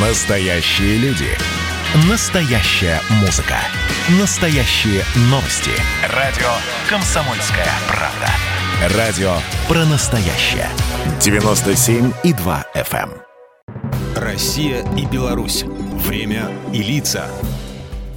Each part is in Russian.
Настоящие люди. Настоящая музыка. Настоящие новости. Радио «Комсомольская правда». Радио про настоящее. 97,2 FM. эм. Россия и Беларусь. Время и лица.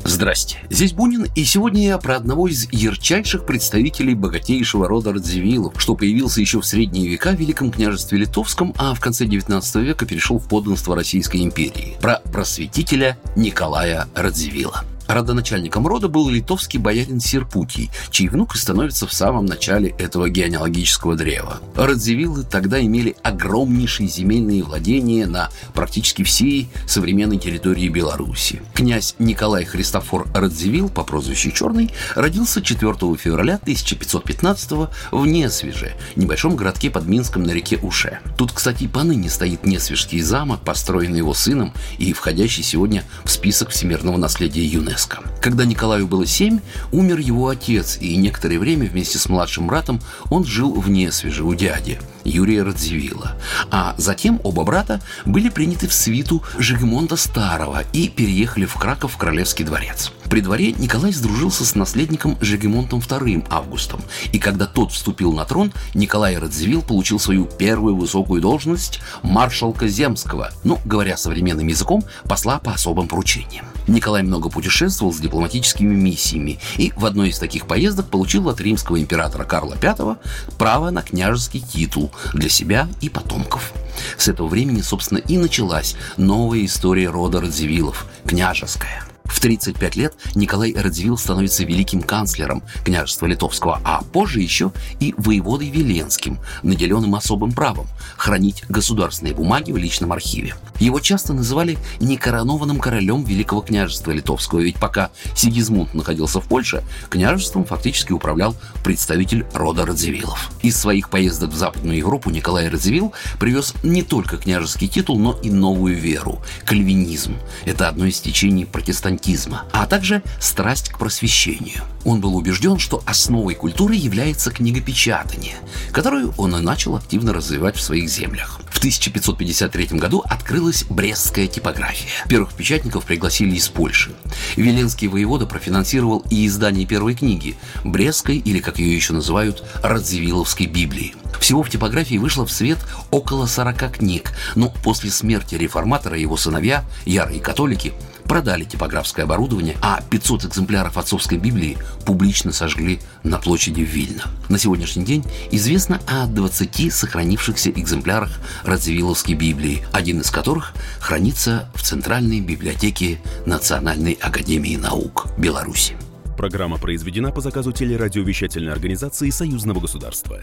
Здрасте, здесь Бунин, и сегодня я про одного из ярчайших представителей богатейшего рода Радзивиллов, что появился еще в средние века в Великом княжестве Литовском, а в конце 19 века перешел в подданство Российской империи. Про просветителя Николая Радзивилла. Родоначальником рода был литовский боярин Серпутий, чей внук и становится в самом начале этого генеалогического древа. Радзивиллы тогда имели огромнейшие земельные владения на практически всей современной территории Беларуси. Князь Николай Христофор Радзивилл по прозвищу Черный родился 4 февраля 1515 в Несвеже, небольшом городке под Минском на реке Уше. Тут, кстати, поныне стоит Несвежский замок, построенный его сыном и входящий сегодня в список всемирного наследия ЮНЕСКО. Когда Николаю было семь, умер его отец, и некоторое время вместе с младшим братом он жил в Несвеже у дяди Юрия Радзивилла. А затем оба брата были приняты в свиту Жигемонта Старого и переехали в Краков в Королевский дворец. При дворе Николай сдружился с наследником Жигемонтом II Августом, и когда тот вступил на трон, Николай Радзивилл получил свою первую высокую должность маршалка Земского, ну, говоря современным языком, посла по особым поручениям. Николай много путешествовал с дипломатическими миссиями и в одной из таких поездок получил от римского императора Карла V право на княжеский титул для себя и потомков. С этого времени, собственно, и началась новая история рода Радзивиллов – княжеская – 35 лет Николай Радзивилл становится великим канцлером княжества Литовского, а позже еще и воеводой Веленским, наделенным особым правом хранить государственные бумаги в личном архиве. Его часто называли некоронованным королем Великого княжества Литовского, ведь пока Сигизмунд находился в Польше, княжеством фактически управлял представитель рода Радзивиллов. Из своих поездок в Западную Европу Николай Радзивилл привез не только княжеский титул, но и новую веру – кальвинизм. Это одно из течений протестантизма аскетизма, а также страсть к просвещению. Он был убежден, что основой культуры является книгопечатание, которую он и начал активно развивать в своих землях. В 1553 году открылась Брестская типография. Первых печатников пригласили из Польши. Веленский воевода профинансировал и издание первой книги – Брестской, или как ее еще называют, Радзивилловской Библии. Всего в типографии вышло в свет около 40 книг, но после смерти реформатора его сыновья, ярые католики, продали типографское оборудование, а 500 экземпляров отцовской Библии публично сожгли на площади Вильна. На сегодняшний день известно о 20 сохранившихся экземплярах Радзивилловской Библии, один из которых хранится в Центральной библиотеке Национальной академии наук Беларуси. Программа произведена по заказу телерадиовещательной организации Союзного государства.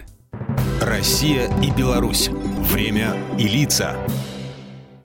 Россия и Беларусь. Время и лица.